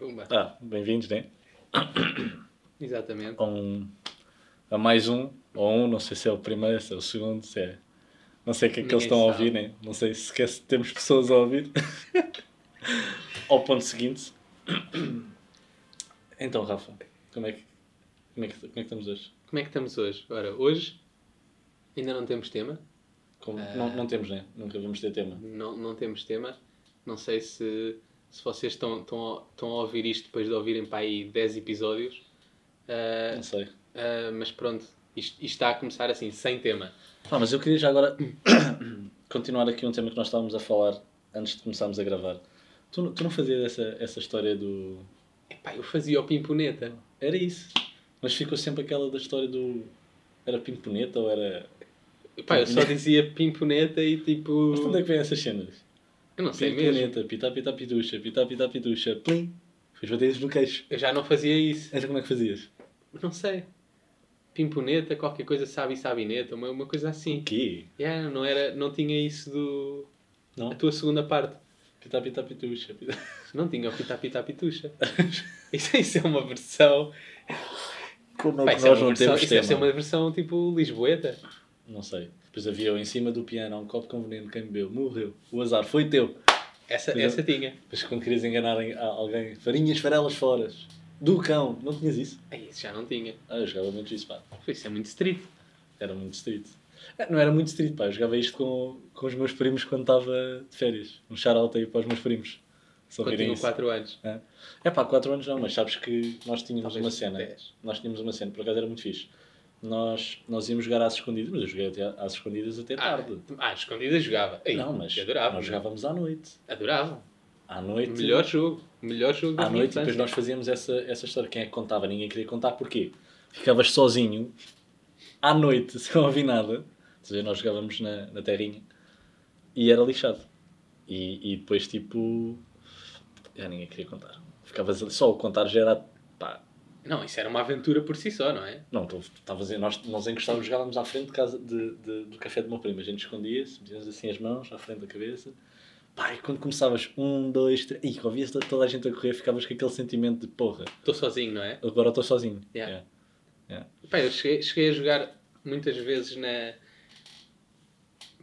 Pumba. Ah, bem-vindos, né? Exatamente. A, um, a mais um, ou um, não sei se é o primeiro, se é o segundo, se é. Não sei o que é que eles Ninguém estão a sabe. ouvir, né? Não sei se sequer se temos pessoas a ouvir. Ao ponto seguinte. Então, Rafa, como é que, como é que, como é que estamos hoje? Como é que estamos hoje? Ora, hoje ainda não temos tema. Como- Ah. não, não temos, né? Nunca vamos ter tema. Não, não temos tema. Não sei se, se vocês estão, estão, a, estão a ouvir isto depois de ouvirem para aí 10 episódios. Ah, Não sei. ah, mas pronto, isto, isto está a começar assim, sem tema. Ah, mas eu queria já agora continuar aqui um tema que nós estávamos a falar antes de começarmos a gravar. Tu, não- tu não fazias essa, essa história do. Epá, eu fazia o pimponeta. Era isso. Mas ficou sempre aquela da história do. Era pimponeta ou era. Epá, eu só dizia pimponeta e tipo. Mas de onde é que vem essas cenas? Eu não sei mesmo. Pimponeta, pitá, pitá, pituxa, pitá, pitá, pituxa, plim. Fez bater no queixo. Eu já não fazia isso. Era como é que fazias? Não sei. Pimponeta, qualquer coisa sabe sabineta, uma, uma coisa O assim. quê? Yeah, não, era, não tinha isso do. Não? A tua segunda parte. Pitá, pitá, pituxa. Pitá. Não tinha o pitá pitá pituxa. Isso, isso é uma versão. Como é que isso é nós uma não versão temos isso deve ser tema? uma versão tipo Lisboeta. Não sei. Depois havia eu em cima do piano, um copo com veneno, quem bebeu, morreu. O azar foi teu. Essa, essa tinha. Depois quando querias enganar alguém, farinhas, farelas foras. Do cão. Não tinhas isso? Isso já não tinha. Ah, eu jogava muito isso, pá. Isso é muito street. Era muito street. Ah, Não era muito street, pá. Eu jogava isto com, com os meus primos quando estava de férias. Um shout-out aí para os meus primos. Se Quando ouvirem tinha isso. 4 anos. É. é pá, 4 anos não, mas sabes que nós tínhamos Talvez uma cena. 10. Nós tínhamos uma cena, por acaso era muito fixe. Nós, nós íamos jogar às escondidas, mas eu joguei até às escondidas até Ah, tarde. ah, escondida jogava. Ei, não, mas adorava. nós jogávamos à noite. Adorava. À noite. Melhor jogo. Melhor jogo da à noite, depois nós fazíamos essa, essa história. Quem é que contava? Ninguém queria contar. Porquê? Ficavas sozinho, à noite, sem ouvir nada. Seja, nós jogávamos na, na terrinha e era lixado. E, e depois, tipo, já ninguém queria contar. Ficavas ali, só o contar já era, Não, isso era uma aventura por si só, não é? não, tu estavas, nós, nós encostávamos, jogávamos à frente de casa, de, de- do café do meu primo. A gente escondia-se, metíamos assim as mãos à frente da cabeça. Pá, e quando começavas, um, dois, três, e ouvias toda toda a gente a correr, ficavas com aquele sentimento de porra. Estou sozinho, não é? Agora estou sozinho. Yeah. Yeah. Yeah. Pá, eu cheguei, cheguei a jogar muitas vezes na.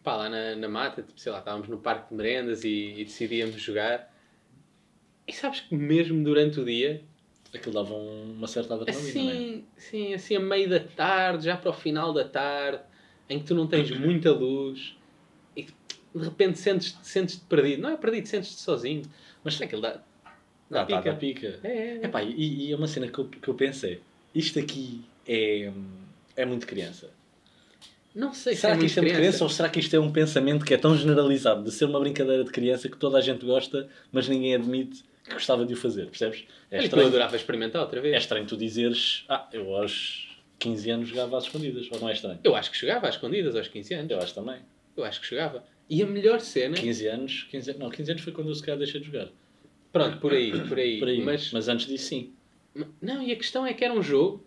Pá, lá na, na mata, tipo, sei lá, estávamos no parque de merendas e, e decidíamos jogar. E sabes que mesmo durante o dia, Aquilo dava um- uma certa adrenalina, não é? assim, sim, assim a meio da tarde, já para o final da tarde, em que tu não tens muita luz e de repente sentes-te sentes perdido. Não é perdido, sentes-te sozinho. Mas aquilo dá. Dá pica. dá pica. É, é, é. Epá, e, e é uma cena que eu, que eu pensei, isto aqui é, é muito criança. Não sei se será é que muito isto é muito criança. criança ou será que isto é um pensamento que é tão generalizado de ser uma brincadeira de criança que toda a gente gosta, mas ninguém admite que gostava de o fazer, percebes? É que eu estranho, adorava experimentar outra vez. é estranho tu dizeres, ah, eu aos 15 anos jogava às escondidas, ou não é estranho? Eu acho que chegava às escondidas aos 15 anos. Eu acho também. Eu acho que chegava. E a melhor cena. 15 anos, 15, an- não, 15 anos foi quando eu se calhar deixei de jogar. Pronto, por aí, por aí. Por aí. Mas, Mas, antes disso, sim. Não, e a questão é que era um jogo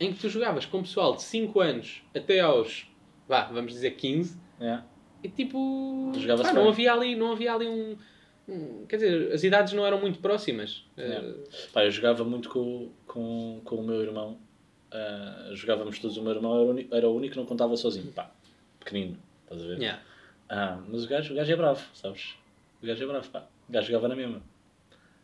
em que tu jogavas com pessoal de 5 anos até aos. Vá, vamos dizer 15. É. E tipo. Pá, não, havia ali, não havia ali um- Quer dizer, as idades não eram muito próximas. É. Eh, Pá, eu jogava muito com, com, com o meu irmão. Ah, jogávamos todos. O meu irmão era era o único que não contava sozinho. Pá, pequenino. Estás a ver? yeah. Ah, mas o gajo, o gajo é bravo, sabes? O gajo é bravo, pá. O gajo jogava na mesma.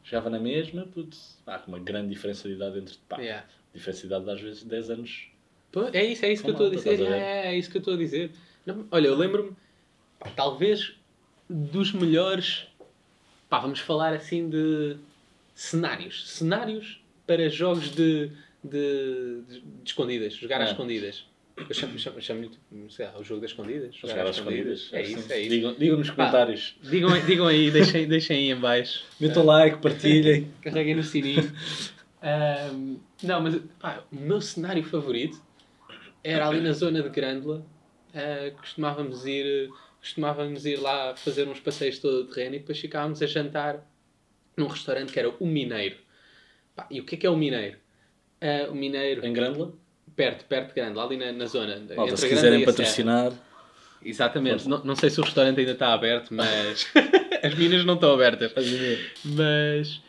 Jogava na mesma, putz, com uma grande diferença de idade entre. Pá, Yeah. diferença de idade de, às vezes 10 anos. Pô, É isso, é isso que eu estou a dizer. a? É, é isso que eu estou a dizer. Não, olha, eu lembro-me, talvez, dos melhores. Pá, vamos falar assim de cenários. Cenários para jogos de, de, de- de escondidas. Jogar às É. escondidas. Eu chamo- chamo- chamo-lhe, sei lá, o jogo das escondidas. Jogar às escondidas. É isso, é isso. Digam, digam nos Pá, comentários. Digam, aí- digam aí, deixem, deixem aí em baixo. Metam like, partilhem. Carreguem no sininho. Ahm, não, mas pá, o meu cenário favorito era ali na zona de Grândola. Ah, costumávamos ir costumávamos ir lá fazer uns passeios todo terreno e depois ficávamos a jantar num restaurante que era o Mineiro. Pá, e o que é que é o Mineiro? Ah, o Mineiro, Em Grândola. perto, perto de Grândola, ali na, na zona. Malta, se quiserem patrocinar. Exatamente. Não, não sei se o restaurante ainda está aberto, mas as minas não estão abertas. Mas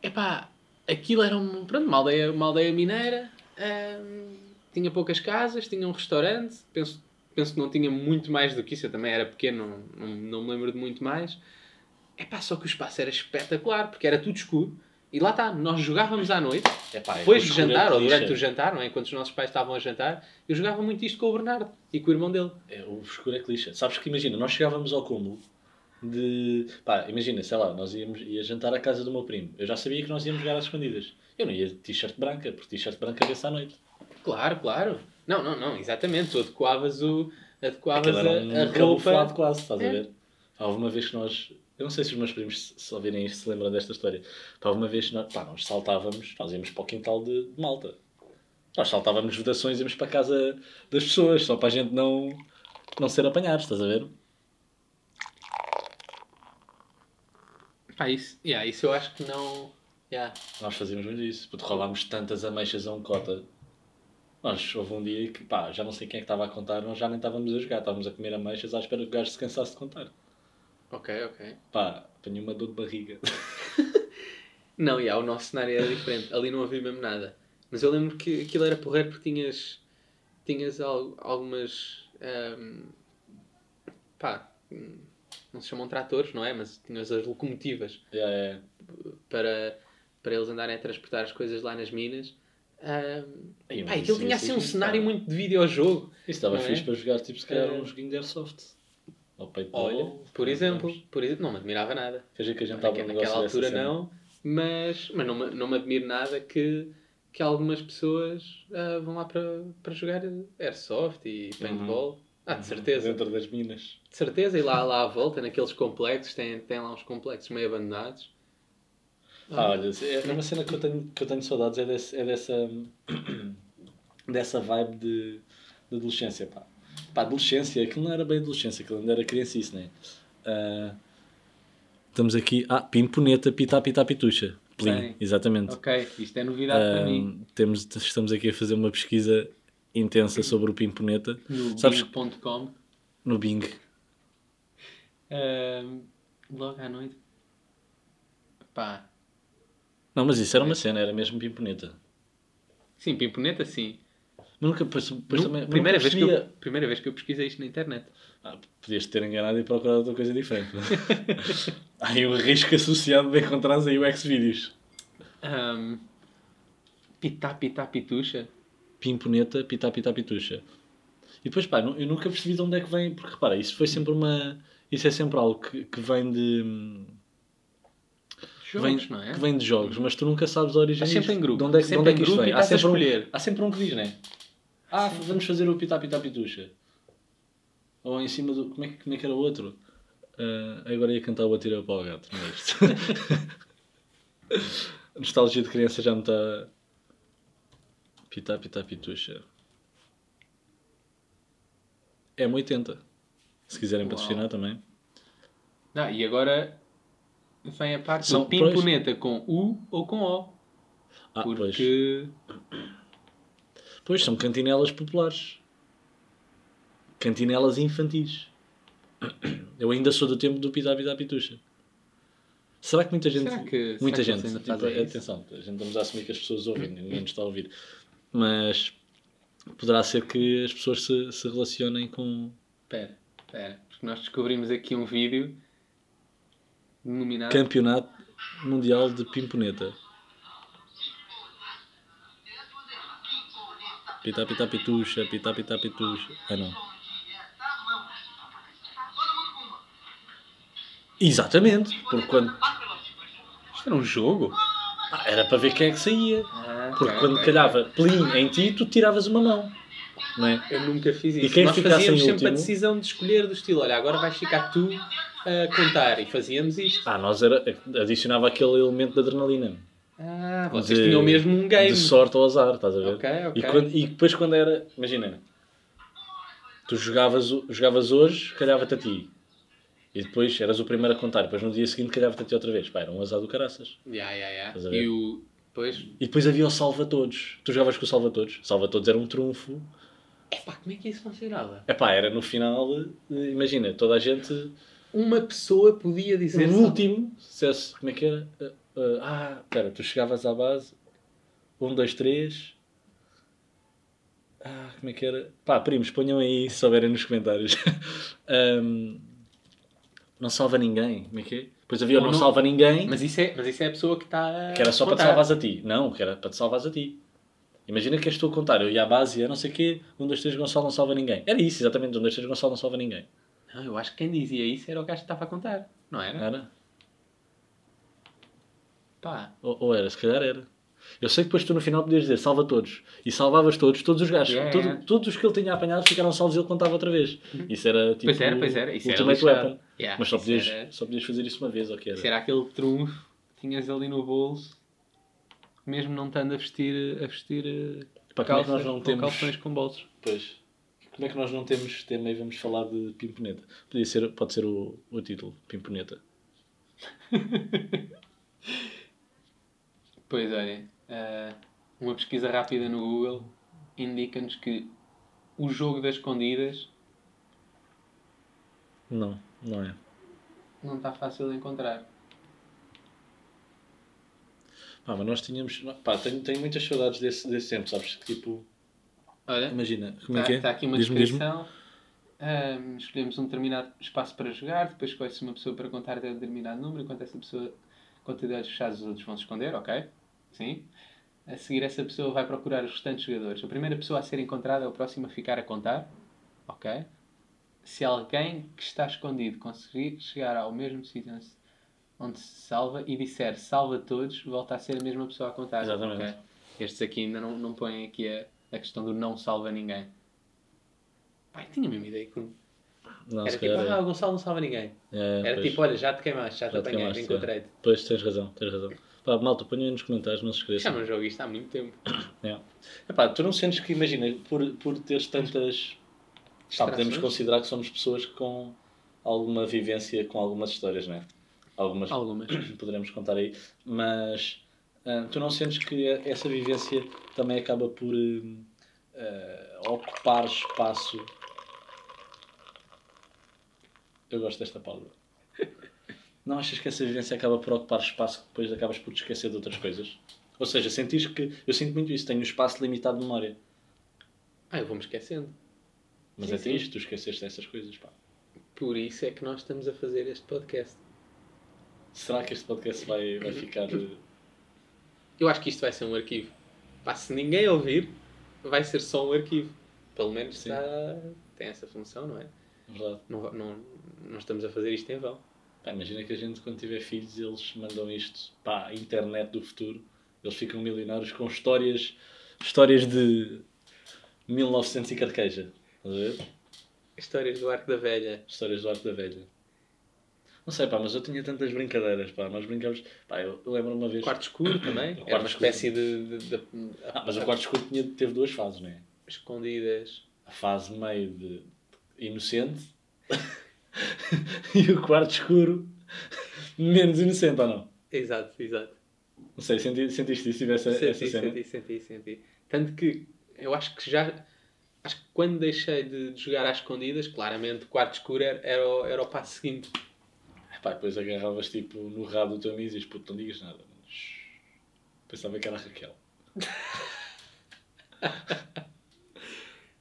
Epá, aquilo era um, pronto, uma, aldeia, uma aldeia mineira, hum, tinha poucas casas, tinha um restaurante, penso, penso que não tinha muito mais do que isso, eu também era pequeno, não, não, não me lembro de muito mais. Epá, só que o espaço era espetacular, porque era tudo escuro. E lá está, nós jogávamos à noite, Epá, é depois que de o escuro é jantar, ou durante o jantar, não é? enquanto os nossos pais estavam a jantar, eu jogava muito isto com o Bernardo e com o irmão dele. É, o escuro é clichê. Sabes que imagina, nós chegávamos ao cúmulo de. Pá, imagina, sei lá, nós íamos ia jantar à casa do meu primo. Eu já sabia que nós íamos jogar às escondidas. Eu não ia de t-shirt branca, porque t-shirt branca vê-se à noite. Claro, claro. Não, não, não, exatamente. Tu adequavas, o, adequavas a, um a roupa. quase, estás É. a ver? Houve uma vez que nós. Eu não sei se os meus primos, se ouvirem isto, se lembram desta história. Houve uma vez que nós, pá, nós saltávamos, nós íamos para o quintal de, de malta. Nós saltávamos vedações e íamos para a casa das pessoas, só para a gente não, não ser apanhados, estás a ver? Pá, isso, yeah, isso eu acho que não. Yeah. Nós fazíamos muito isso, porque roulámos tantas ameixas a um cota. Nós, houve um dia que, pá, já não sei quem é que estava a contar, nós já nem estávamos a jogar, estávamos a comer ameixas à espera que o gajo se cansasse de contar. Ok, ok. Pá, apanhei uma dor de barriga. Não, yeah, o nosso cenário era diferente. Ali não havia mesmo nada. Mas eu lembro que aquilo era porreiro porque tinhas, tinhas al- algumas. ahm, pá, hum, não se chamam tratores, não é? Mas tinhas as locomotivas É, é. para, para eles andarem a transportar as coisas lá nas minas. Pá, isso- aquilo tinha assim um cenário muito de videojogo. Isso estava é? fixe para jogar, tipo, se calhar, É. um joguinho de airsoft. Ou paintball. Olha, por exemplo, por exemplo, não me admirava nada. Quer dizer que a gente estava Naquela, altura não, mas, mas não, me, não me admiro nada que, que algumas pessoas ah, vão lá para, para jogar airsoft e paintball. Ah, de certeza. Dentro das minas. De certeza, e lá, lá à volta, naqueles complexos, tem, tem lá uns complexos meio abandonados. Ah, olha, é uma cena que eu tenho, que eu tenho saudades é, desse, é dessa, dessa vibe de, de adolescência, pá. Pá, adolescência, aquilo não era bem adolescência, aquilo ainda era criancice, né? Ah, estamos aqui, ah, pimponeta, pitá, pitá, pitucha. Plim, exatamente. Ok, isto é novidade para Ah, mim. temos, estamos aqui a fazer uma pesquisa intensa sobre o pimponeta No Bing.com, no Bing. ah, logo à noite. Pá, Não, mas isso era uma cena, era mesmo pimponeta. sim, pimponeta sim. Mas nunca, depois Nu- também, primeira, nunca vez que eu, primeira vez que eu pesquisei isto na internet. Ah, podias ter enganado e procurado outra coisa diferente. Há aí o risco associado de encontrares aí o Xvideos. Um, pitá, pitá, pitucha. Pimponeta, pitá, pitá, pitucha. E depois, pá, eu nunca percebi de onde é que vem, porque repara, isso foi sempre uma. Isso é sempre algo que, que vem de. Jogos, vem, não é? que vem de jogos, mas tu nunca sabes a origem sempre em grupo. De onde é, que- de Sempre onde é que isto vem? Há sempre, um, há sempre um que diz, não é? Ah, vamos fazer o pitá, pitá, pitucha. Ou em cima do. Como é que, como é que era o outro? Ah, agora ia cantar o Atira para o Gato, não é isto? Nostalgia de criança já me está. Pitá, pitá, pitucha. É 80. Se quiserem Uau. patrocinar também. Não, e agora vem a parte São- do pimponeta com U ou com O. Ah, pois. Porque. Pois, são cantinelas populares. Cantinelas infantis. Eu ainda sou do tempo do Pitá Pitá Pitucha. Será que muita gente. Será que- muita será gente. tipo, atenção, a gente estamos a assumir que as pessoas ouvem, ninguém nos está a ouvir. Mas poderá ser que as pessoas se, se relacionem com. Espera, espera. Porque nós descobrimos aqui um vídeo Campeonato Mundial de Pimponeta. Pitá Pitá Pitucha, Pitá Pitá Pitucha. Ah não. Exatamente, porque quando. Isto era um jogo? Ah, era para ver quem é que saía. Ah, Porque quando ok. calhava plim em ti, tu tiravas uma mão. Não é? Eu nunca fiz E isso. quem Nós fazíamos em sempre a último? decisão de escolher do estilo. Olha, agora vais ficar tu a contar. E fazíamos isto. Ah, nós era, adicionava aquele elemento de adrenalina. Ah, vocês De- tinham mesmo um game. De sorte ou azar, estás a ver? Ok, ok. E, quando- e depois quando era, imagina, tu jogavas, jogavas hoje, calhava-te a ti. E depois eras o primeiro a contar, depois no dia seguinte calhava-te a ti outra vez. Pá, era um azar do caraças. Estás a ver? E o. Pois. E depois havia o salva-todos. Tu jogavas com o salva-todos. Salva-todos era um trunfo. Epá, como é que isso funcionava? Epá, era no final, eh, imagina, toda a gente, Uma pessoa podia dizer. o último, dissesse, como é que era? Eh, uh, ah, espera, tu chegavas à base, um, dois, três. Ah, como é que era? Pá, primos, ponham aí se souberem nos comentários. um, não salva ninguém, como é que é? Depois havia o Ou não, não- salva ninguém, Mas isso é, mas isso é a pessoa que está. que era só para te salvares a ti. Não, que era para te salvares a ti. Imagina que és tu a contar, eu ia à base e eu não sei o quê, um, dois, três, Gonçalo não salva ninguém. Era isso, exatamente, um, dois, três, Gonçalo não salva ninguém. Não, eu acho que quem dizia isso era o gajo que estava a contar. Não era? Era? Pá. Ou, ou era, se calhar era. Eu sei que depois tu no final podias dizer salva todos. E salvavas todos, todos os gajos. Yeah, todo- yeah. Todos os que ele tinha apanhado ficaram salvos e ele contava outra vez. Isso era tipo. Pois era, pois era. Isso era Ultimate lixado. Weapon. Yeah, Mas só isso podias, era- só podias fazer isso uma vez, ou que era? Era aquele trunfo que tinhas ali no bolso, mesmo não estando a vestir, a vestir eh, Pá, como é que nós não temos- calções com bolsos. Pois. Como é que nós não temos tema e vamos falar de Pimponeta? Podia ser, pode ser o, o título, Pimponeta. Pois olha, eh, uma pesquisa rápida no Google indica-nos que o jogo das escondidas Não, não é. não está fácil de encontrar. Pá, mas nós tínhamos. Pá, tenho, tenho muitas saudades desse, desse tempo, sabes? Que tipo. Olha, Imagina, como está é que é? tá aqui uma diz-me. descrição. Ahm, escolhemos um determinado espaço para jogar, depois escolhe-se uma pessoa para contar até um determinado número, enquanto essa pessoa conta de olhos fechados, os outros vão se esconder, ok? Sim. A seguir, essa pessoa vai procurar os restantes jogadores. A primeira pessoa a ser encontrada é o próximo a ficar a contar, ok? Se alguém que está escondido conseguir chegar ao mesmo sítio onde se- salva e disser salva todos, volta a ser a mesma pessoa a contar. Exatamente. ok? Estes aqui ainda não, não põem aqui a, a questão do não salva ninguém. Pai, tinha a mesma ideia que Não, era tipo, ah, é. o Gonçalo não salva ninguém. É, Era pois. tipo, olha, já te queimaste, já te Já te apanhei, queimaste, encontrei-te. Pois, tens razão, tens razão. Pá, malta, ponham nos comentários, não se Já esqueçam. não jogo isto há muito tempo. É. Epá, tu não sentes que, imagina, por, por teres tantas. Podemos considerar que somos pessoas com alguma vivência com algumas histórias, não é? Algumas Algumas. poderemos contar aí, mas ah, tu não sentes que essa vivência também acaba por ah, ocupar espaço. Eu gosto desta palavra. Não achas que essa vivência acaba por ocupar espaço que depois acabas por te esquecer de outras coisas? Ou seja, sentires que. Eu sinto muito isso, tenho um espaço limitado de memória. Ah, eu vou-me esquecendo. Mas Sim, é sim. triste, tu esqueceste dessas coisas, pá. Por isso é que nós estamos a fazer este podcast. Será que este podcast vai, vai ficar. Eu acho que isto vai ser um arquivo. Pá, se ninguém ouvir, vai ser só um arquivo. Pelo menos Sim. está... tem essa função, não é? verdade? Não, não, não estamos a fazer isto em vão. Pá, imagina que a gente, quando tiver filhos, eles mandam isto para a internet do futuro. Eles ficam milionários com histórias, histórias de 1900 e carqueja. Estás a ver? Histórias do Arco da Velha. Histórias do Arco da Velha. Não sei, pá, mas eu tinha tantas brincadeiras, pá. Nós brincámos... Pá, eu, eu lembro uma vez... Quarto escuro também. O Era quarto uma escuro. espécie de... de, de- Ah, mas o quarto escuro tinha, teve duas fases, não é? Escondidas. A fase meio de inocente e o quarto escuro menos inocente, ou não? Exato, exato. Não sei, senti, sentiste isso? Tivesse essa Senti, cena? senti, senti, senti. Tanto que eu acho que já. Acho que quando deixei de, de jogar às escondidas, claramente o quarto escuro era, era, o, era o passo seguinte. Pá, depois agarravas tipo no rabo do teu amigo e dizias, puto, não digas nada. Shhh. Pensava que era a Raquel.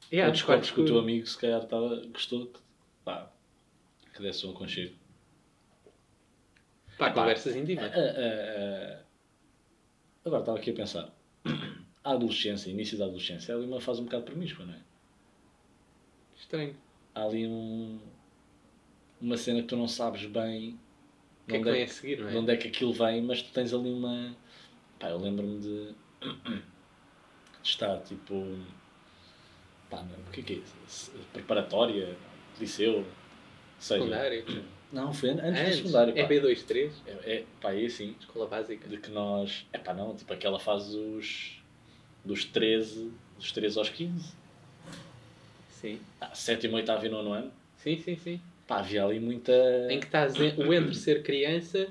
Yeah, Ou no descobres quarto que o teu amigo se calhar tava, gostou que, pá, que desse um aconchego. Pá, conversas íntimas. Ah, ah, ah, Agora estava aqui a pensar. A adolescência, início da adolescência, é ali uma fase um bocado promíscua, não é? Estranho. Há ali um, uma cena que tu não sabes bem que é que onde, é, a seguir, é? de onde é que aquilo vem, mas tu tens ali uma. Pá, eu lembro-me de, de estar tipo. Pá, não, o que é que é isso? Preparatória, liceu, seja. Secundário. Não, foi an- antes, do Antes. secundário. Pá. É B2, 3. É, é, pá, é assim. Escola básica. De que nós. É pá, não, tipo aquela fase dos. dos 13, dos 13 aos 15. Sim. Ah, sétimo, oitavo e nono ano. Sim, sim, sim. Pá, havia ali muita. Em que estás en- o entre ser criança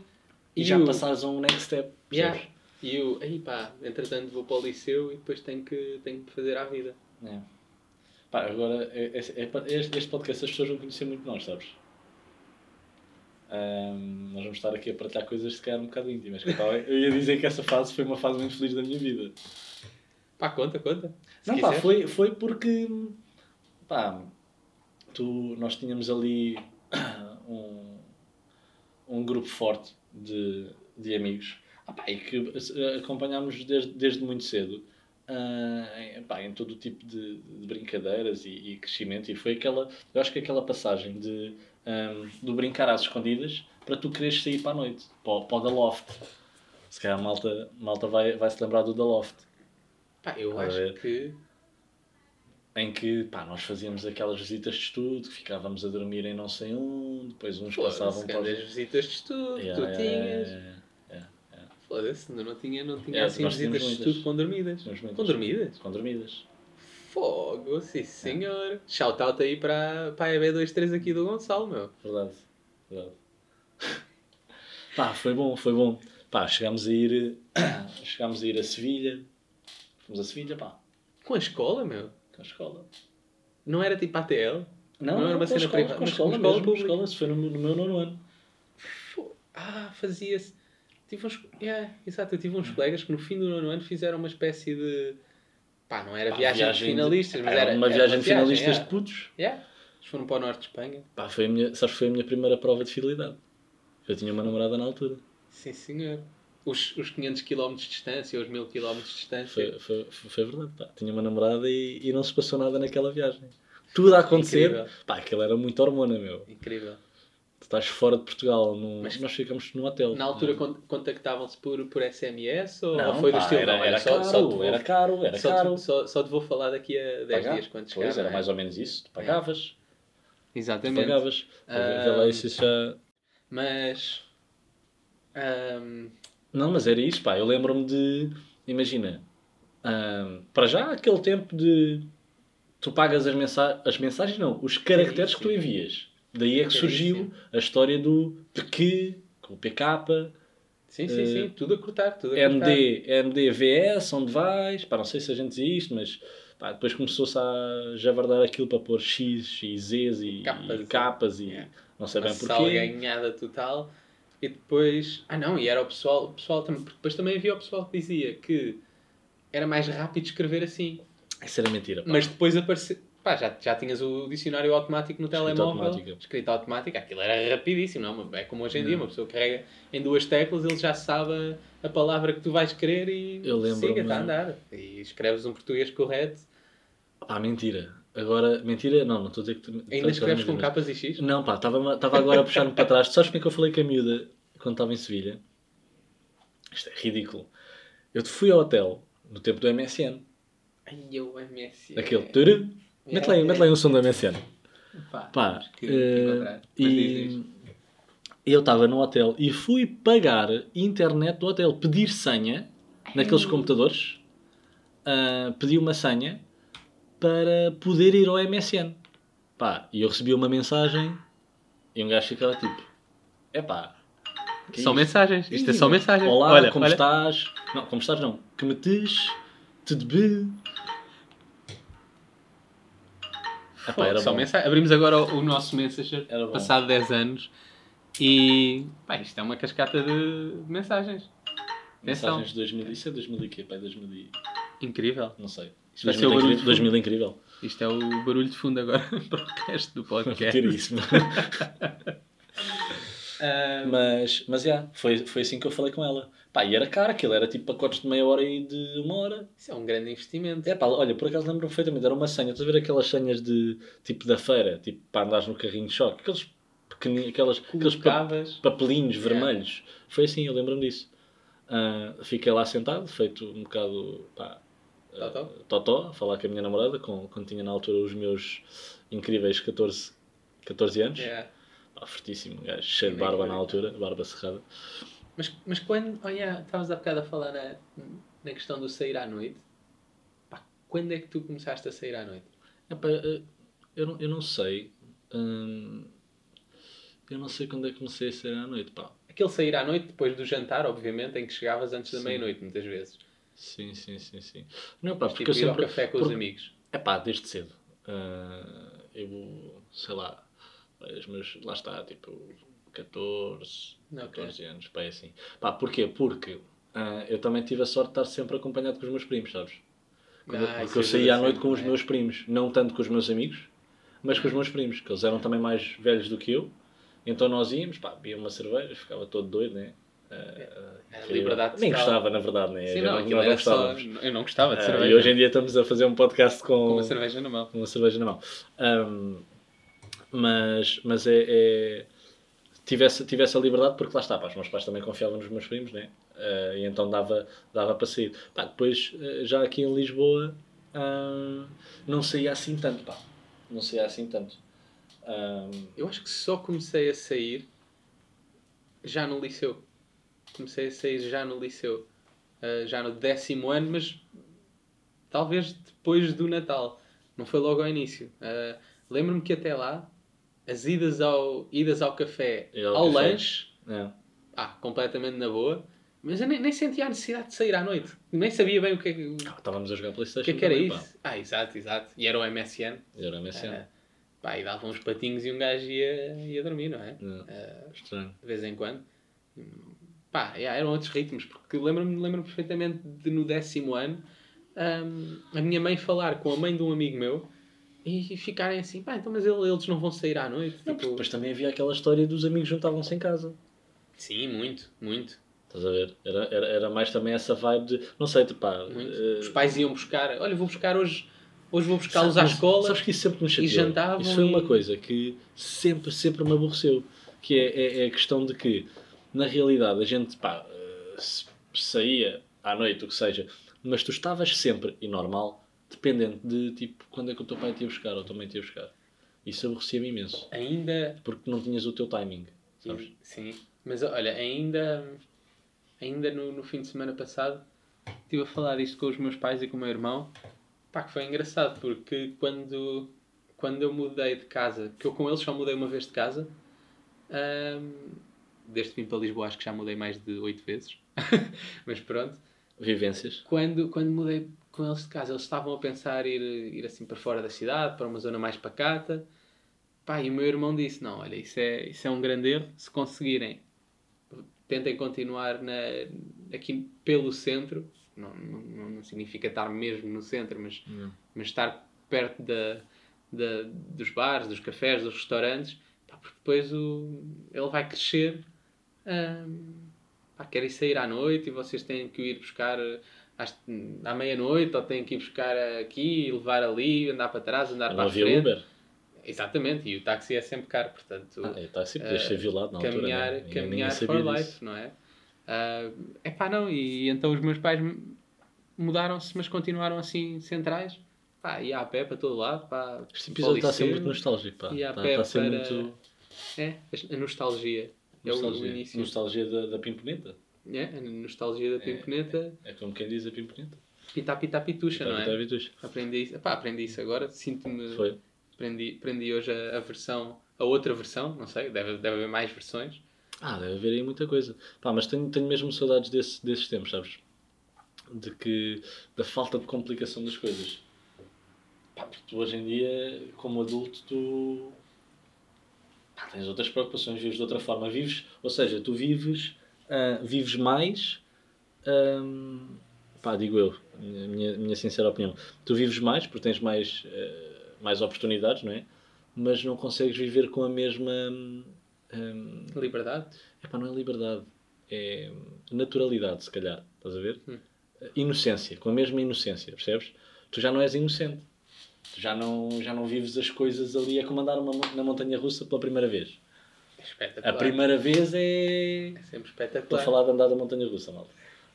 E, e, já o... passares a um next step. Yeah. E o... Aí pá, entretanto vou para o liceu e depois tenho que, tenho que fazer à vida. É. Pá, agora, é, é, é, este, este podcast as pessoas vão conhecer muito nós, sabes? Ahm, nós vamos estar aqui a partilhar coisas se calhar um bocado íntimas. que eu, tava- eu ia dizer que essa fase foi uma fase muito feliz da minha vida. Pá, conta, conta. Se Não, pá, quiser. foi, foi porque pá, tu, nós tínhamos ali um, um grupo forte de, de amigos ah, pá, e que acompanhámos desde, desde muito cedo ah, em, pá, em todo o tipo de, de brincadeiras e, e crescimento. E foi aquela, eu acho que aquela passagem de, ahm, do brincar às escondidas para tu quereres sair para a noite, para, o- para o da Loft. Se calhar a malta, malta vai, vai se lembrar do da Loft Pá, eu a acho ver? que. Em que pá, nós fazíamos aquelas visitas de estudo, que ficávamos a dormir em não sei onde, depois uns passavam Foda-se, para grandes visitas de estudo, Yeah, tu yeah, tinhas. yeah, yeah, yeah. Foda-se, não, não tinha, não tinha assim visitas de estudo com dormidas. Com dormidas? Com dormidas. Fogo, sim senhor. Shout out aí para, para a EB23 aqui do Gonçalo, meu. Verdade. Verdade. pá, foi bom, foi bom. Pá, chegámos a ir... chegámos a ir a Sevilha. Fomos a Sevilha, pá, Com a escola, meu. Com a escola. Não era tipo ATL? Não, Não era uma cena escola, privada, com a escola, escola mesmo, escola, isso foi no, no meu nono ano. Ah, fazia-se. Tive uns... yeah, exato, eu tive uns colegas que no fim do nono ano fizeram uma espécie de. Pá, não era Pá, viagem, de finalistas, mas era, uma era viagem de finalistas yeah. de putos. Yeah. Eles foram para o norte de Espanha. Pá, foi a minha, sabes que foi a minha primeira prova de fidelidade. Eu tinha uma namorada na altura. Sim, senhor. Os, os 500 km de distância, os 1000 km de distância. Foi, foi, foi, verdade, pá. Tinha uma namorada e, e não se passou nada naquela viagem. Tudo a acontecer. Incrível. Pá, aquilo era muito hormona, meu. Incrível. Tu estás fora de Portugal, num- Mas- nós ficamos num hotel. Na altura con- contactavam-se por, por SMS ou, não, ou foi pá, do estilo? era, não, era só, caro, só vou, era caro, era só, caro. Te, só, só te vou falar daqui a 10 Pagar. dias quando Pois, chegar. era não é? mais ou menos isso. Tu pagavas. Tu Exatamente. pagavas. Ah, Vê lá isso já... Mas. ahm, Não, mas era isso, pá. Eu lembro-me de. Imagina. para já, aquele tempo de. Tu pagas as, mensa as mensagens, não, os caracteres que tu envias. Daí é que surgiu a história do PQ, com o PK, sim, sim, sim. Eh, Tudo a cortar. Tudo a cortar. MD, MDVS, onde vais. Pá, não sei se a gente dizia isto, mas. Pá, depois começou-se a javardar aquilo para pôr X e Zs e Capas. e, capas e Yeah. não sei bem porquê. salganhada total. E depois. Ah, não, e era o pessoal. O pessoal também, porque depois também havia o pessoal que dizia que era mais rápido escrever assim. Isso era mentira. pá. Mas depois apareceu. Pá, já, já tinhas o dicionário automático no Escrita telemóvel. automática. Escrita automática. Aquilo era rapidíssimo, não? É como hoje em dia. Não. Uma pessoa carrega em duas teclas, ele já sabe a, a palavra que tu vais querer e siga, está a andar. E escreves um português correto. Pá, mentira. Agora, mentira, não, não estou a dizer que tu. Ainda escreves com capas e X? Não, pá, estava agora a puxar-me para trás. Tu sabes como é que eu falei com a miúda quando estava em Sevilha? Isto é ridículo. Eu te fui ao hotel no tempo do MSN. Ai, eu MS. Aquele. turu. Mete lá, aí- mete lá um som do MSN. Pá, Pá, que, eh, encontrar. Mas diz, e eu estava no hotel e fui pagar internet do hotel, pedir senha naqueles computadores, ah, pedi uma senha para poder ir ao MSN. Pá, e eu recebi uma mensagem e um gajo ficava tipo: Epá, que São mensagens. Isto é só mensagens. Olá, olha, como olha. estás? Não, como estás não. Que me tes? Te debe? Pô, Epá, era só Abrimos agora o, o nosso Messenger, passado 10 anos, e pá, isto é uma cascata de mensagens. Atenção. Mensagens de 2000, isso é 2000 e quê? Pá, 2000 e... Incrível. Não sei. Isto vai 2000 ser o é barulho incrível. de 2000 é incrível. Isto é o barulho de fundo agora para o resto do podcast. Ter isso. Mas, mas, já, foi, foi assim que eu falei com ela. Pá, e era caro, aquilo era tipo pacotes de meia hora e de uma hora. isso é um grande investimento. É pá, olha, por acaso lembro perfeitamente, era uma senha. Estás a ver aquelas senhas de, tipo da feira, tipo para andares no carrinho de choque? Aqueles pequeninos, aquelas, aqueles pa- papelinhos Yeah. vermelhos. Foi assim, eu lembro-me disso. Ah, fiquei lá sentado, feito um bocado, pá, ah, Totó? totó, a falar com a minha namorada, com, quando tinha na altura os meus incríveis 14, 14 anos. Yeah. Fortíssimo, gajo, cheio de barba na altura, barba cerrada. Mas, mas quando. Olha, estavas há bocado a falar na, na questão do sair à noite. Pá, quando é que tu começaste a sair à noite? Epá, eh, eu, não, eu não sei. hum, eu não sei quando é que comecei a sair à noite, pá. Aquele sair à noite depois do jantar, obviamente, em que chegavas antes da meia-noite, muitas vezes. Sim, sim, sim, sim. Não, pá, porque Tipo, eu sempre... café com os porque- amigos. É pá, desde cedo. Ah, eu, sei lá, os meus, lá está, tipo, 14, Ok. 14 anos, pá, é assim. Pá, porquê? Porque ah, eu também tive a sorte de estar sempre acompanhado com os meus primos, sabes? Quando- Ah, porque eu ajuda saía à noite com os é? meus primos, não tanto com os meus amigos, mas com os meus primos, que eles eram também mais velhos do que eu. Então nós íamos, pá, bebia uma cerveja, ficava todo doido, né? Era incrível. liberdade Nem gostava, na verdade, né? Sim, Eu não, não, não gostávamos. Eu não gostava de cerveja. e hoje em dia estamos a fazer um podcast com, Com uma cerveja na mão. uma cerveja na mão. Ahm, mas mas é, é- tivesse, tivesse a liberdade, porque lá está, pá, os meus pais também confiavam nos meus primos, né? Ah, e então dava, dava para sair. Pá, depois, eh, já aqui em Lisboa, ah, não saía assim tanto, pá. Não saía assim tanto. Ahm, Eu acho que só comecei a sair já no liceu. Comecei a sair já no liceu. Ah, já no décimo ano, mas talvez depois do Natal. Não foi logo ao início. Ah, Lembro-me que até lá, as idas ao, idas ao café, Ir ao ao café. lanche, é. ah, completamente na boa. Mas eu nem, nem sentia a necessidade de sair à noite. Nem sabia bem o que é que, o Ah, Estávamos a jogar Playstation. que, é que era também, isso. Ah, exato, exato. E era o MSN. Pá. Era MSN. Ah, pá, e dava uns patinhos e um gajo ia, ia dormir, não é? É. Ah, Estranho. de vez em quando. Pá, yeah, eram outros ritmos, porque lembro-me lembro perfeitamente de no décimo ano hum, a minha mãe falar com a mãe de um amigo meu e ficarem assim, pá, então mas ele- eles não vão sair à noite. Não, Tipo, depois também havia aquela história dos amigos juntavam-se em casa. Sim, muito, muito, Estás a ver? Era, era, era mais também essa vibe de. Não sei, tipo, pá. eh, Os pais iam buscar, olha, vou buscar hoje, hoje vou buscá-los à escola. Sabes que isso sempre me chateou. jantavam Isso foi uma e- coisa que sempre, sempre me aborreceu. Que é, é, é a questão de que, na realidade, a gente, pá, se- saía à noite, o que seja, mas tu estavas sempre, e normal, dependente de, tipo, quando é que o teu pai te ia buscar ou a tua mãe te ia buscar. Isso aborrecia-me imenso. Ainda, Porque não tinhas o teu timing, sabes? sim, mas olha, ainda, ainda no, no fim de semana passado estive a falar disto com os meus pais e com o meu irmão. Pá, que foi engraçado, porque quando, quando eu mudei de casa, que eu com eles só mudei uma vez de casa, ahm, desde que vim para Lisboa acho que já mudei mais de oito vezes, mas pronto. Vivências. Quando, quando mudei com eles de casa, eles estavam a pensar ir, ir assim para fora da cidade, para uma zona mais pacata. Pá, e o meu irmão disse, não, olha, isso é, isso é um grande erro, se conseguirem, tentem continuar na, aqui pelo centro, não, não, não- significa estar mesmo no centro, mas mas estar perto da, da- dos bares, dos cafés, dos restaurantes, pá, porque depois o, ele vai crescer, hum, pá, quer ir sair à noite e vocês têm que ir buscar às, à meia-noite ou têm que ir buscar aqui e levar ali, andar para trás, andar Não para a frente. Uber. Exatamente, e o táxi é sempre caro, portanto Ah, está assim, podias eh, ser violado na altura. caminhar, né? Ninguém- caminhar for sabia life, disso. não é? é pá, não, e então os meus pais mudaram-se, mas continuaram assim centrais. Pá, ia a pé para todo lado. Pá, Este o episódio está a ser muito nostálgico, pá. A Está, pé está a ser para- muito É, a nostalgia. É o- o nostalgia. início. Nostalgia da, da pimponeta. É, a nostalgia da pimponeta. É como quem diz a pimponeta. Pita pita pitucha, não Está é? habituado. Aprendi isso. Pá, aprendi isso agora. Sinto-me. Foi. Aprendi, aprendi hoje a, a versão. A outra versão, não sei, deve, deve haver mais versões. Ah, deve haver aí muita coisa. Pá, mas tenho, tenho mesmo saudades desse, desses tempos, sabes? De que... Da falta de complicação das coisas. Pá, porque tu hoje em dia, como adulto, tu... Pá, tens outras preocupações, vives de outra forma. Vives... Ou seja, tu vives... ah, vives mais... ahm, pá, digo eu, minha, minha, sincera opinião. Tu vives mais, porque tens mais, eh, mais oportunidades, não é? Mas não consegues viver com a mesma... ahm, Liberdade. Epá, não é liberdade. É naturalidade, se calhar. Estás a ver? Hum. Inocência. Com a mesma inocência, percebes? Tu já não és inocente. Tu já não, já não vives as coisas ali a comandar uma, na montanha russa pela primeira vez. É espetacular. A primeira vez é. É sempre Estou espetacular. a falar de andar da montanha russa, malta.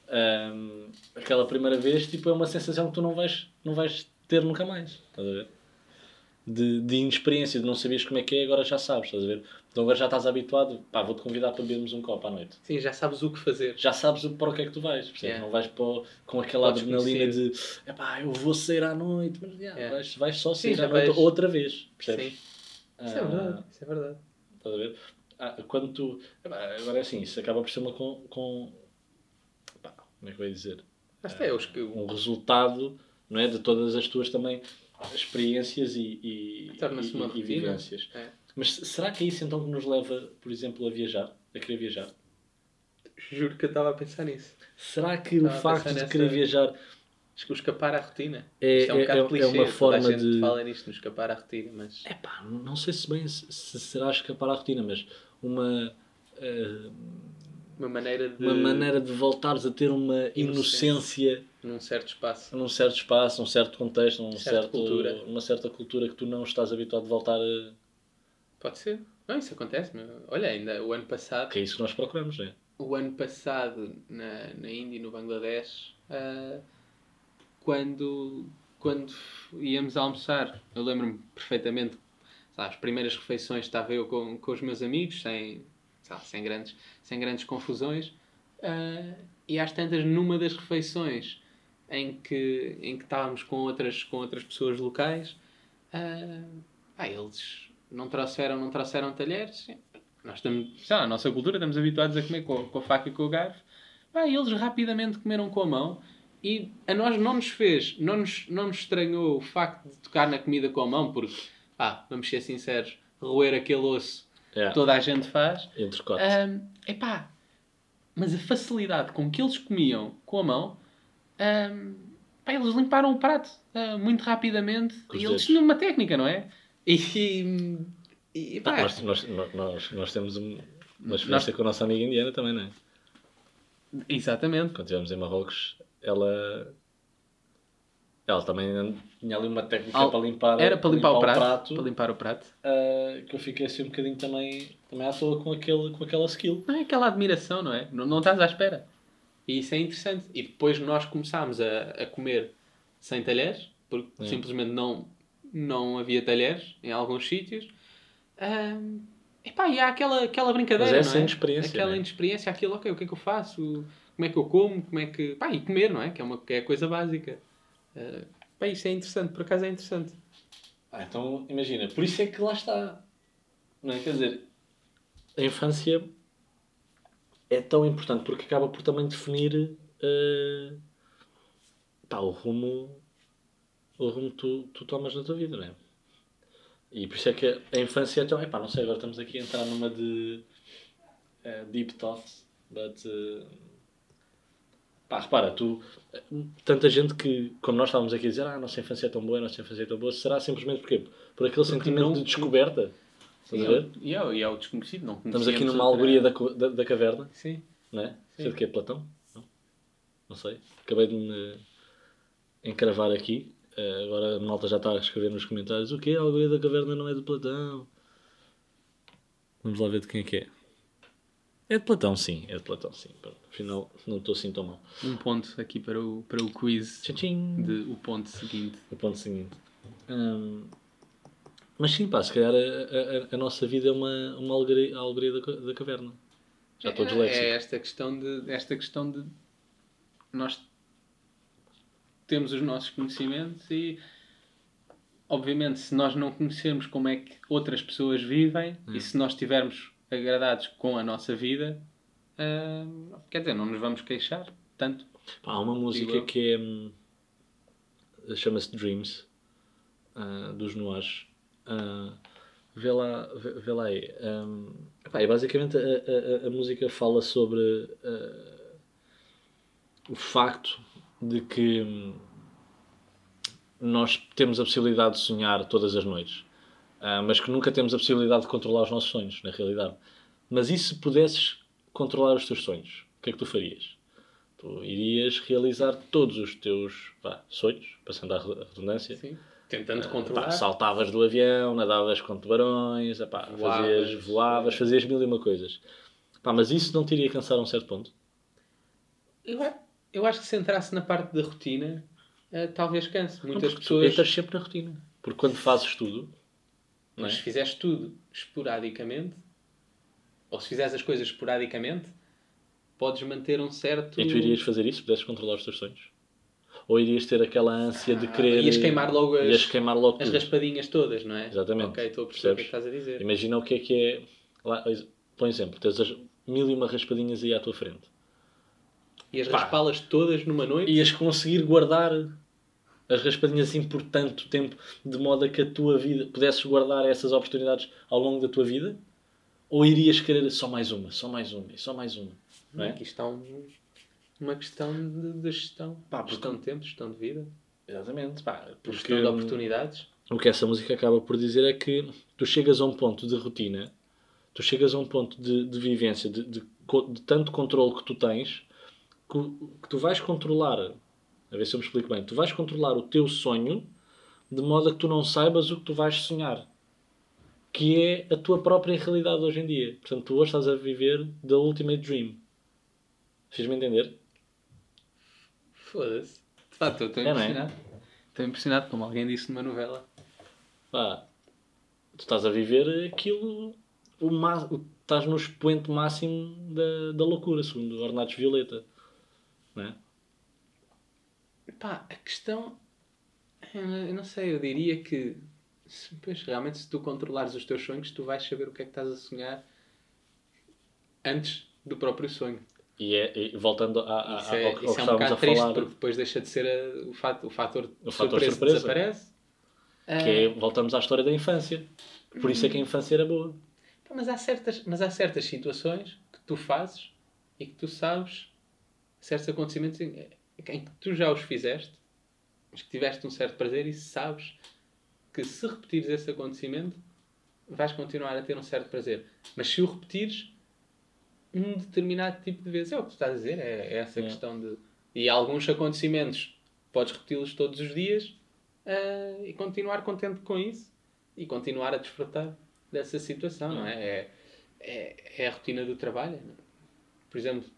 Ahm, aquela primeira vez tipo, é uma sensação que tu não vais, não vais ter nunca mais. Estás a ver? De, de inexperiência, de não saberes como é que é, agora já sabes. Estás a ver? Então agora já estás habituado. Pá, vou-te convidar para bebermos um copo à noite. Sim, já sabes o que fazer. já sabes para o que é que tu vais, percebes? Yeah. Não vais para com aquela Podes adrenalina de conhecer. epá, eu vou sair à noite, mas yeah, Yeah. vais, vais só Sim, sair já à noite vais- outra vez, percebes? Sim. Isso é Ah, verdade. Isso é verdade. Estás a ver? Ah, quando tu. agora é assim, isso acaba por ser uma com. com epá, como é que eu ia dizer? Lá está, é os que. Um resultado não é, de todas as tuas também experiências e, e, e- e vivências. É. Mas se- será que é isso então que nos leva, por exemplo, a viajar? A querer viajar? Juro que eu estava a pensar nisso. Será que Estava o facto de nessa- querer viajar Acho que o escapar à rotina. É- Isto é um é- bocado é- é clichê. uma toda a forma gente de- fala nisto, no escapar à rotina, mas... É pá, não sei se bem se, se será escapar à rotina, mas uma, eh, Uma maneira de... uma maneira de voltares a ter uma Inocência. inocência Num certo espaço. num certo espaço, num certo contexto, num Certa certo, cultura. uma certa cultura que tu não estás habituado a voltar a. Pode ser. Não, isso acontece. Meu. Olha, ainda o ano passado... Que é isso que nós procuramos, não é? o ano passado na, na Índia e no Bangladesh, ah, quando, quando íamos almoçar, eu lembro-me perfeitamente, sabe, as primeiras refeições estava eu com, com os meus amigos, sem, sem, grandes, sem grandes confusões, ah, e às tantas, numa das refeições em que, em que estávamos com outras, com outras pessoas locais, ah, ah, eles não trouxeram, não trouxeram talheres, nós estamos, sei lá, a nossa cultura, estamos habituados a comer com, com a faca e com o garfo. Pá, eles rapidamente comeram com a mão e a nós não nos fez, não nos, não nos estranhou o facto de tocar na comida com a mão, porque, pá, vamos ser sinceros, roer aquele osso É, toda a gente faz. entre cortes. Ahm, epá, mas a facilidade com que eles comiam com a mão, ahm, pá, eles limparam o prato ah, muito rapidamente. Com E eles tinham uma técnica, não é? E, e, e Ah, pá, nós, nós, nós, nós temos um- uma experiência com a nossa amiga indiana também, não é? exatamente. Quando estivemos em Marrocos, ela. Ela também tinha ali uma técnica Al- para limpar, Era para limpar, o prato, para limpar o prato. ah, que eu fiquei assim um bocadinho também, também à toa com, aquele, com aquela skill. Não é aquela admiração, não é? Não, não estás à espera. E isso é interessante. E depois nós começámos a, a comer sem talheres, porque É. simplesmente não, não havia talheres em alguns sítios. Ahm, epá, e há aquela, aquela brincadeira, Mas essa não é? inexperiência, Aquela é? inexperiência, aquilo, ok, o que é que eu faço? Como é que eu como? Como é que... Pá, e comer, não é? Que é, uma, que é a coisa básica. Ah, pá, isso é interessante, por acaso é interessante. Ah, então imagina, por isso é que lá está. Não é? Quer dizer, a infância é tão importante porque acaba por também definir eh, pá, o rumo o rumo que tu, tu tomas na tua vida, não é? E por isso é que a infância é tão. Epá, não sei, agora estamos aqui a entrar numa de eh, deep thoughts, but. eh, pá, repara, tu. Tanta gente que, como nós estávamos aqui a dizer, ah, a nossa infância é tão boa, a nossa infância é tão boa, será simplesmente porquê? Por aquele sentimento não- de descoberta. Estás E a é, e, é, o- e é o desconhecido, não Estamos aqui numa alegoria da, da, da caverna, Sim. não é? Sim. Sei de que é Platão? Não? Não sei. Acabei de me encravar aqui. Eh, agora a malta já está a escrever nos comentários o quê? A alegoria da caverna não é de Platão. Vamos lá ver de quem é que é. É de Platão, sim. É de Platão, sim. Pronto, Afinal, não estou assim tão mal. Um ponto aqui para o, para o quiz Tchim, de o ponto seguinte. O ponto seguinte. Hum, mas sim, pá, se calhar a, a- a nossa vida é uma, uma alegoria, a alegoria da, da caverna. Já estou é, disléxico. é esta questão de esta questão de nós temos os nossos conhecimentos e obviamente se nós não conhecermos como é que outras pessoas vivem Hum. e se nós estivermos agradados com a nossa vida hum, quer dizer, não nos vamos queixar tanto. Pá, há uma música eu. que é. hum, chama-se Dreams, ah, dos Noirs. Ah, vê, lá, vê, vê lá aí. Hum, pá, e basicamente a, a- a- música fala sobre ah, o facto de que hum, nós temos a possibilidade de sonhar todas as noites, ah, mas que nunca temos a possibilidade de controlar os nossos sonhos, na realidade. Mas e se pudesses controlar os teus sonhos? O que é que tu farias? Tu irias realizar todos os teus vá, sonhos, passando a redundância. Sim. Tentando Ah, controlar. pá, saltavas do avião, nadavas com tubarões, epá, Voavas. fazias, voavas, fazias mil e uma coisas. Pá, mas isso não te iria cansar a um certo ponto? Eu, eu acho que se entrasse na parte da rotina, eh, talvez canse. Não, Muitas tu pessoas. entras sempre na rotina. Porque quando fazes tudo, é? Mas se fizeres tudo esporadicamente, ou se fizeres as coisas esporadicamente, podes manter um certo. e tu irias fazer isso se pudesses controlar os teus sonhos? Ou irias ter aquela ânsia de Ah, querer. ias queimar logo as- ias queimar logo as tudo. raspadinhas todas, não é? Exatamente. Ok, estou a perceber o que é estás a dizer. Imagina o que é que é. Lá, por exemplo, tens as mil e uma raspadinhas aí à tua frente. E as Pá. raspá-las todas numa noite. Ias conseguir guardar as raspadinhas assim por tanto tempo, de modo a que a tua vida pudesses guardar essas oportunidades ao longo da tua vida? Ou irias querer só mais uma, só mais uma, e só mais uma? Não é? Aqui está um- uma questão de, de gestão. Pá, gestão de tempo, gestão de vida, Exatamente, pá, porque gestão de oportunidades. o que essa música acaba por dizer é que tu chegas a um ponto de rotina, tu chegas a um ponto de, de vivência, de, de de tanto controle que tu tens, que, que tu vais controlar, a ver se eu me explico bem, tu vais controlar o teu sonho de modo a que tu não saibas o que tu vais sonhar. Que é a tua própria realidade hoje em dia. Portanto, tu hoje estás a viver the ultimate dream. Fiz-me entender? Foda-se. De facto, estou É, é? impressionado. Estou impressionado, como alguém disse numa novela. Pá, tu estás a viver aquilo, o ma- estás no expoente máximo da, da loucura, segundo Ornatos Violeta. Não é? Pá, a questão. Eu não- sei, eu diria que. Pois, realmente, se tu controlares os teus sonhos, tu vais saber o que é que estás a sonhar antes do próprio sonho. E, é, e voltando a, a, Isso é, ao, que- isso que é um bocado triste, falar, porque depois deixa de ser a- o, fato, o fator, O surpresa, surpresa. desaparece. que é, voltamos à história da infância. Por isso é que a infância era boa. Mas há, certas, mas há certas situações que tu fazes e que tu sabes, certos acontecimentos em, que tu já os fizeste, mas que tiveste um certo prazer e sabes que se repetires esse acontecimento vais continuar a ter um certo prazer. Mas se o repetires um determinado tipo de vezes, é o que tu estás a dizer, é, é essa É. questão de. E alguns acontecimentos podes repeti-los todos os dias ah, e continuar contente com isso e continuar a desfrutar dessa situação, não é? É, é, é a rotina do trabalho. não é? Por exemplo,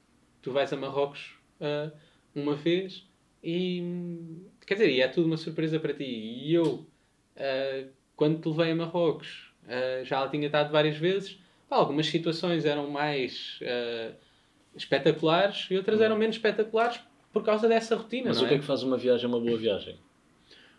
tu vais a Marrocos ah, uma vez e quer dizer, e é tudo uma surpresa para ti. E eu, ah, quando te levei a Marrocos, ah, já lá tinha estado várias vezes. Pá, algumas situações eram mais ah, espetaculares e outras eram menos espetaculares por causa dessa rotina. Mas o que é que faz uma viagem uma boa viagem?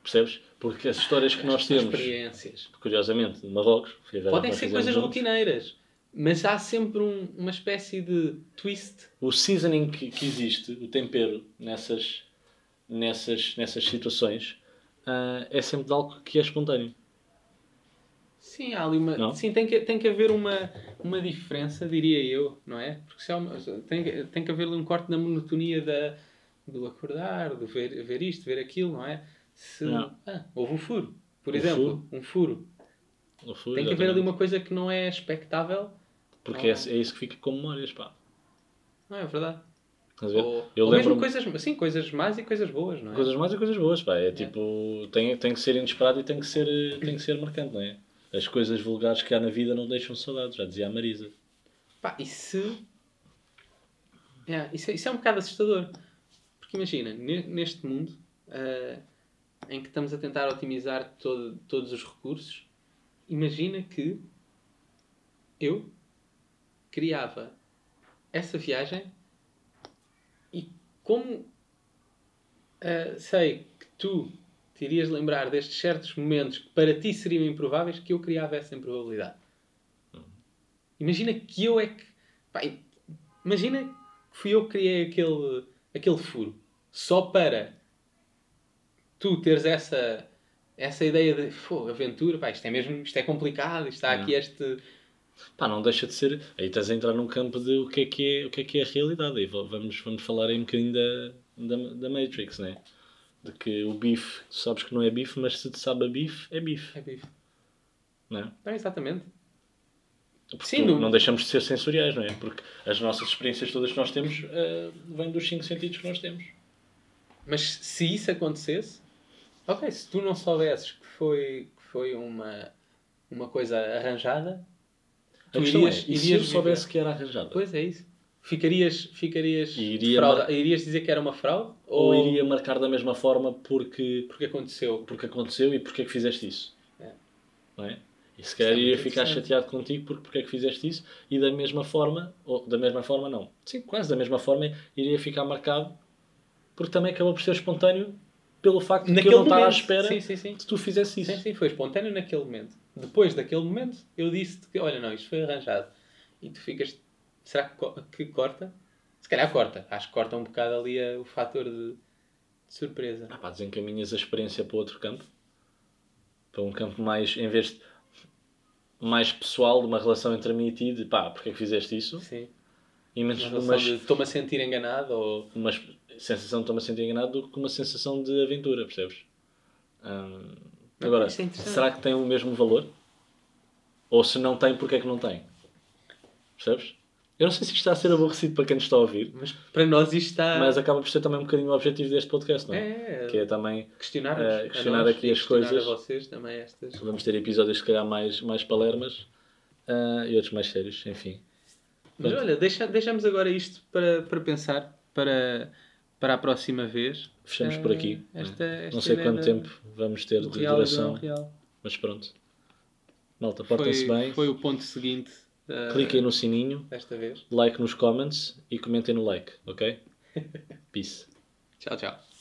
Percebes? Porque as histórias que nós temos, experiências. curiosamente, de Marrocos, Podem ser coisas juntos, rotineiras, mas há sempre um- uma espécie de twist. o seasoning que, que existe, o tempero nessas, nessas, nessas situações, ah, é sempre de algo que é espontâneo. Sim, há ali uma. Não? Sim, tem que, tem que haver uma, uma diferença, diria eu, não é? Porque se há uma, tem, que- tem que haver ali um corte na monotonia da, do acordar, do ver, ver isto, ver aquilo, não é? Se, Não. ah, houve um furo, por exemplo, um furo. Fundo, Tem que haver ali exatamente. uma coisa que não é expectável, Porque é, é isso que fica com memórias, pá. não é verdade? Ou, Eu ou mesmo coisas, sim, coisas más e coisas boas, não é? Coisas más e coisas boas, pá. É tipo, tem, tem que ser inesperado e tem que ser, tem que ser marcante, não é? As coisas vulgares que há na vida não deixam saudades, já dizia a Marisa. Pá, e se. É, isso, é, isso é um bocado assustador. Porque imagina, ne- neste mundo ah, em que estamos a tentar otimizar todo, todos os recursos, imagina que eu criava essa viagem e como ah, sei que tu te irias lembrar destes certos momentos que para ti seriam improváveis, que eu criava essa improbabilidade. Imagina que eu é que. pá, imagina que fui eu que criei aquele, aquele furo. Só para tu teres essa, essa ideia de "Fô, aventura, pá, isto é mesmo isto é complicado, isto está aqui este. Pá, não deixa de ser. Aí estás a entrar num campo de o que é que é, o que é, que é a realidade. Va- vamos, vamos falar aí um bocadinho da, da, da Matrix, né? De que o bife, tu sabes que não é bife, mas se te sabe a bife, é bife, É bife. não é? Não, exatamente. Porque Sim, não- não deixamos de ser sensoriais, não é? Porque as nossas experiências todas que nós temos eh, vêm dos cinco sentidos que nós temos. Mas se isso acontecesse, ok, se tu não soubesses que foi, que foi uma, uma coisa arranjada, tu irias, é, e se eu soubesse que era arranjada? Pois é isso. Ficarias, ficarias, iria irias dizer que era uma fraude? Ou iria marcar da mesma forma porque, Porque aconteceu. porque aconteceu e porque é que fizeste isso? É. Não é? E se calhar é iria ficar chateado contigo porque porque é que fizeste isso e da mesma forma, ou da mesma forma não, sim, quase da mesma forma iria ficar marcado porque também acabou por ser espontâneo pelo facto de que eu não estar à espera Sim, sim, sim. tu fizesse isso. Sim, sim, foi espontâneo naquele momento. Depois daquele momento, eu disse-te que, olha, não, isto foi arranjado. E tu ficas, será que, co- que corta? Se calhar corta. Acho que corta um bocado ali a- o fator de, De surpresa. ah, pá, desencaminhas a experiência para outro campo. Para um campo mais, em vez de mais pessoal, de uma relação entre mim e ti, de pá, porque é que fizeste isso? Sim. E menos Uma de uma, relação de estou-me a sentir enganado ou. uma sensação de estou-me a sentir enganado do que uma sensação de aventura, percebes? Hum, agora, é será que tem o mesmo valor? Ou se não tem, porque é que não tem? Percebes? Eu não sei se isto está a ser aborrecido para quem nos está a ouvir, Mas para nós isto está. mas acaba por ser também um bocadinho o objetivo deste podcast, não é? É, Que é também questionar, eh, questionar nós aqui e as questionar coisas. a vocês também estas. vamos ter episódios se calhar mais, mais palermas ah, e outros mais sérios, enfim. Mas Pronto. olha, deixa, deixamos agora isto para, para pensar para, para a próxima vez. Fechamos Eh, por aqui. Esta, esta não sei quanto tempo vamos ter de real duração, mas pronto. Malta, portem-se bem. foi o ponto seguinte da- Cliquem no sininho, desta vez. like nos comments e comentem no like, ok? Peace. Tchau, tchau.